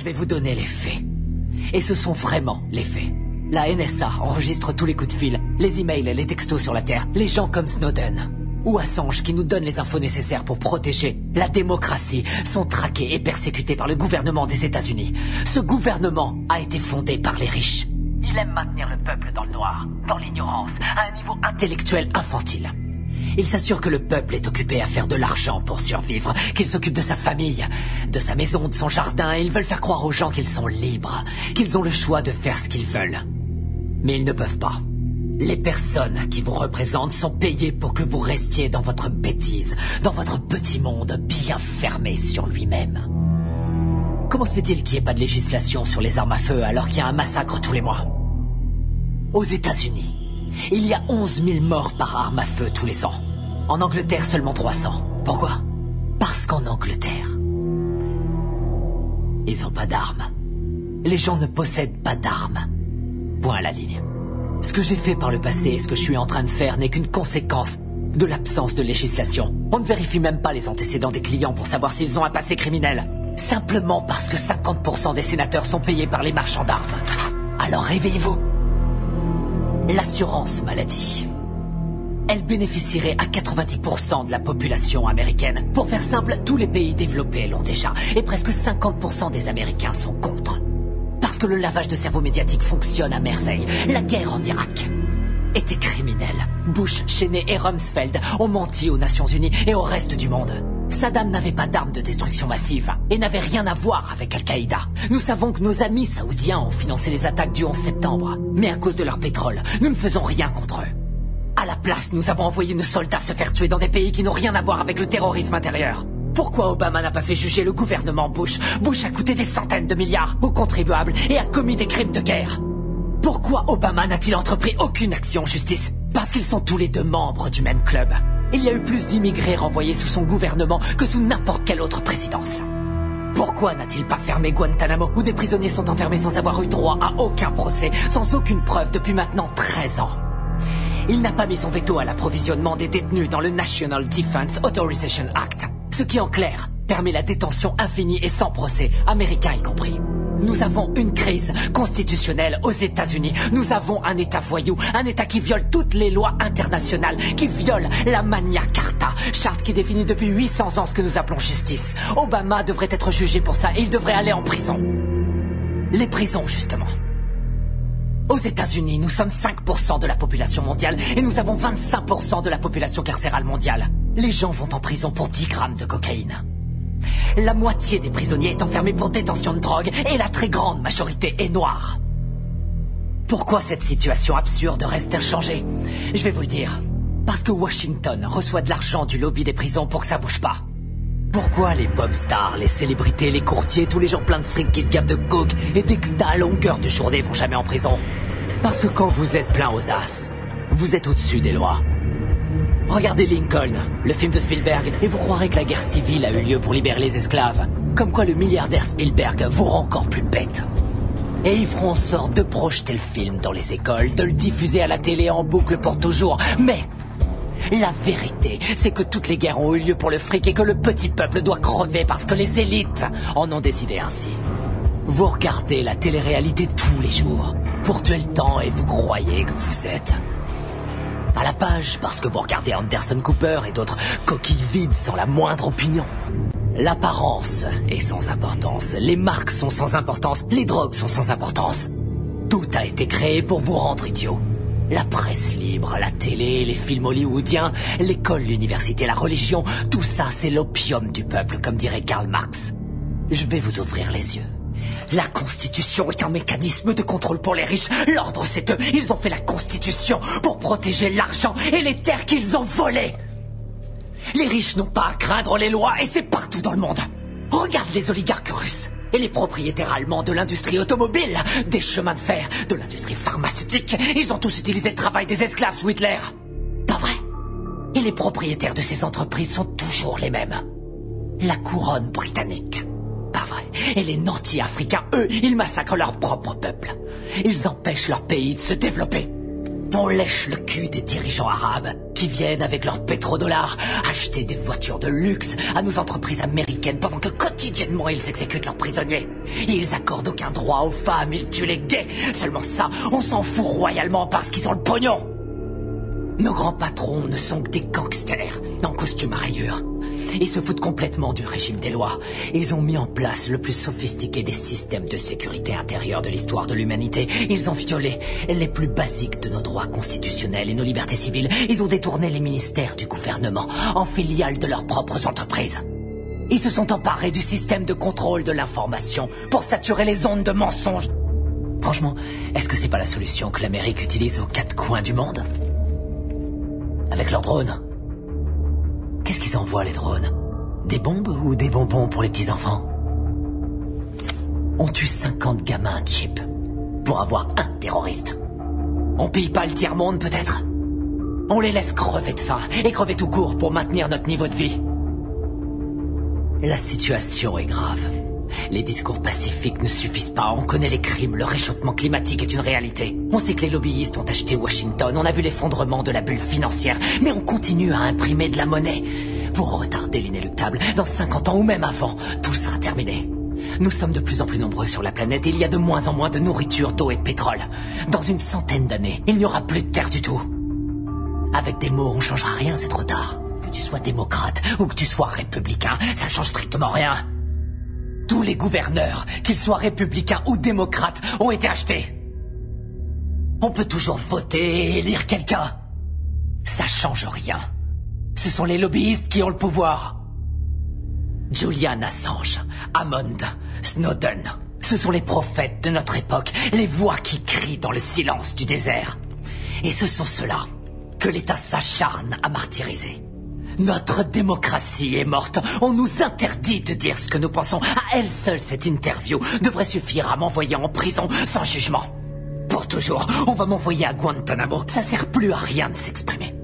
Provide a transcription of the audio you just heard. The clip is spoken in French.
Je vais vous donner les faits. Et ce sont vraiment les faits. La NSA enregistre tous les coups de fil, les emails et les textos sur la Terre, les gens comme Snowden ou Assange qui nous donnent les infos nécessaires pour protéger la démocratie sont traqués et persécutés par le gouvernement des États-Unis. Ce gouvernement a été fondé par les riches. Il aime maintenir le peuple dans le noir, dans l'ignorance, à un niveau intellectuel infantile. Il s'assure que le peuple est occupé à faire de l'argent pour survivre, qu'il s'occupe de sa famille, de sa maison, de son jardin, et ils veulent faire croire aux gens qu'ils sont libres, qu'ils ont le choix de faire ce qu'ils veulent. Mais ils ne peuvent pas. Les personnes qui vous représentent sont payées pour que vous restiez dans votre bêtise, dans votre petit monde bien fermé sur lui-même. Comment se fait-il qu'il n'y ait pas de législation sur les armes à feu alors qu'il y a un massacre tous les mois? Aux États-Unis, il y a 11 000 morts par arme à feu tous les ans. En Angleterre, seulement 300. Pourquoi? Parce qu'en Angleterre, ils n'ont pas d'armes. Les gens ne possèdent pas d'armes. Point à la ligne. Ce que j'ai fait par le passé et ce que je suis en train de faire n'est qu'une conséquence de l'absence de législation. On ne vérifie même pas les antécédents des clients pour savoir s'ils ont un passé criminel. Simplement parce que 50% des sénateurs sont payés par les marchands d'armes. Alors réveillez-vous. L'assurance maladie. Elle bénéficierait à 90% de la population américaine. Pour faire simple, tous les pays développés l'ont déjà. Et presque 50% des Américains sont contre. Parce que le lavage de cerveau médiatique fonctionne à merveille. La guerre en Irak était criminelle. Bush, Cheney et Rumsfeld ont menti aux Nations Unies et au reste du monde. Saddam n'avait pas d'armes de destruction massive et n'avait rien à voir avec Al-Qaïda. Nous savons que nos amis saoudiens ont financé les attaques du 11 septembre. Mais à cause de leur pétrole, nous ne faisons rien contre eux. À la place, nous avons envoyé nos soldats se faire tuer dans des pays qui n'ont rien à voir avec le terrorisme intérieur. Pourquoi Obama n'a pas fait juger le gouvernement Bush? Bush a coûté des centaines de milliards aux contribuables et a commis des crimes de guerre. Pourquoi Obama n'a-t-il entrepris aucune action en justice? Parce qu'ils sont tous les deux membres du même club. Il y a eu plus d'immigrés renvoyés sous son gouvernement que sous n'importe quelle autre présidence. Pourquoi n'a-t-il pas fermé Guantanamo où des prisonniers sont enfermés sans avoir eu droit à aucun procès, sans aucune preuve depuis maintenant 13 ans? Il n'a pas mis son veto à l'approvisionnement des détenus dans le National Defense Authorization Act, ce qui en clair permet la détention infinie et sans procès, américains y compris. Nous avons une crise constitutionnelle aux États-Unis. Nous avons un État voyou, un État qui viole toutes les lois internationales, qui viole la Magna Carta, charte qui définit depuis 800 ans ce que nous appelons justice. Obama devrait être jugé pour ça et il devrait aller en prison. Les prisons, justement. Aux États-Unis, nous sommes 5% de la population mondiale et nous avons 25% de la population carcérale mondiale. Les gens vont en prison pour 10 grammes de cocaïne. La moitié des prisonniers est enfermée pour détention de drogue et la très grande majorité est noire. Pourquoi cette situation absurde reste inchangée? Je vais vous le dire. Parce que Washington reçoit de l'argent du lobby des prisons pour que ça bouge pas. Pourquoi les pop stars, les célébrités, les courtiers, tous les gens pleins de fric qui se gavent de coke et d'exta à longueur de journée vont jamais en prison? Parce que quand vous êtes plein aux as, vous êtes au-dessus des lois. Regardez Lincoln, le film de Spielberg, et vous croirez que la guerre civile a eu lieu pour libérer les esclaves. Comme quoi le milliardaire Spielberg vous rend encore plus bête. Et ils feront en sorte de projeter le film dans les écoles, de le diffuser à la télé en boucle pour toujours. Mais la vérité, c'est que toutes les guerres ont eu lieu pour le fric et que le petit peuple doit crever parce que les élites en ont décidé ainsi. Vous regardez la télé-réalité tous les jours pour tuer le temps et vous croyez que vous êtes à la page parce que vous regardez Anderson Cooper et d'autres coquilles vides sans la moindre opinion. L'apparence est sans importance, les marques sont sans importance, les drogues sont sans importance. Tout a été créé pour vous rendre idiot. La presse libre, la télé, les films hollywoodiens, l'école, l'université, la religion, tout ça c'est l'opium du peuple, comme dirait Karl Marx. Je vais vous ouvrir les yeux. La Constitution est un mécanisme de contrôle pour les riches. L'ordre, c'est eux. Ils ont fait la Constitution pour protéger l'argent et les terres qu'ils ont volées. Les riches n'ont pas à craindre les lois et c'est partout dans le monde. Regarde les oligarques russes et les propriétaires allemands de l'industrie automobile, des chemins de fer, de l'industrie pharmaceutique. Ils ont tous utilisé le travail des esclaves sous. Pas vrai? Et les propriétaires de ces entreprises sont toujours les mêmes. La couronne britannique. Et les nantis africains, eux, ils massacrent leur propre peuple. Ils empêchent leur pays de se développer. On lèche le cul des dirigeants arabes qui viennent avec leurs pétrodollars acheter des voitures de luxe à nos entreprises américaines pendant que quotidiennement ils exécutent leurs prisonniers. Ils accordent aucun droit aux femmes, ils tuent les gays. Seulement ça, on s'en fout royalement parce qu'ils ont le pognon. Nos grands patrons ne sont que des gangsters en costume à rayures. Ils se foutent complètement du régime des lois. Ils ont mis en place le plus sophistiqué des systèmes de sécurité intérieure de l'histoire de l'humanité. Ils ont violé les plus basiques de nos droits constitutionnels et nos libertés civiles. Ils ont détourné les ministères du gouvernement en filiales de leurs propres entreprises. Ils se sont emparés du système de contrôle de l'information pour saturer les ondes de mensonges. Franchement, est-ce que c'est pas la solution que l'Amérique utilise aux quatre coins du monde? Avec leurs drones Qu'est-ce qu'ils envoient, les drones? Des bombes ou des bonbons pour les petits-enfants? On tue 50 gamins chip pour avoir un terroriste. On pille pas le tiers-monde, peut-être? On les laisse crever de faim et crever tout court pour maintenir notre niveau de vie. La situation est grave. Les discours pacifiques ne suffisent pas. On connaît les crimes, le réchauffement climatique est une réalité. On sait que les lobbyistes ont acheté Washington, on a vu l'effondrement de la bulle financière, mais on continue à imprimer de la monnaie. Pour retarder l'inéluctable, dans 50 ans ou même avant, tout sera terminé. Nous sommes de plus en plus nombreux sur la planète et il y a de moins en moins de nourriture, d'eau et de pétrole. Dans une centaine d'années, il n'y aura plus de terre du tout. Avec des mots, on changera rien, c'est trop tard. Que tu sois démocrate ou que tu sois républicain, ça change strictement rien. Tous les gouverneurs, qu'ils soient républicains ou démocrates, ont été achetés. On peut toujours voter et élire quelqu'un. Ça change rien. Ce sont les lobbyistes qui ont le pouvoir. Julian Assange, Hammond, Snowden. Ce sont les prophètes de notre époque, les voix qui crient dans le silence du désert. Et ce sont ceux-là que l'État s'acharne à martyriser. Notre démocratie est morte. On nous interdit de dire ce que nous pensons. À elle seule, cette interview devrait suffire à m'envoyer en prison sans jugement. Pour toujours, on va m'envoyer à Guantanamo. Ça sert plus à rien de s'exprimer.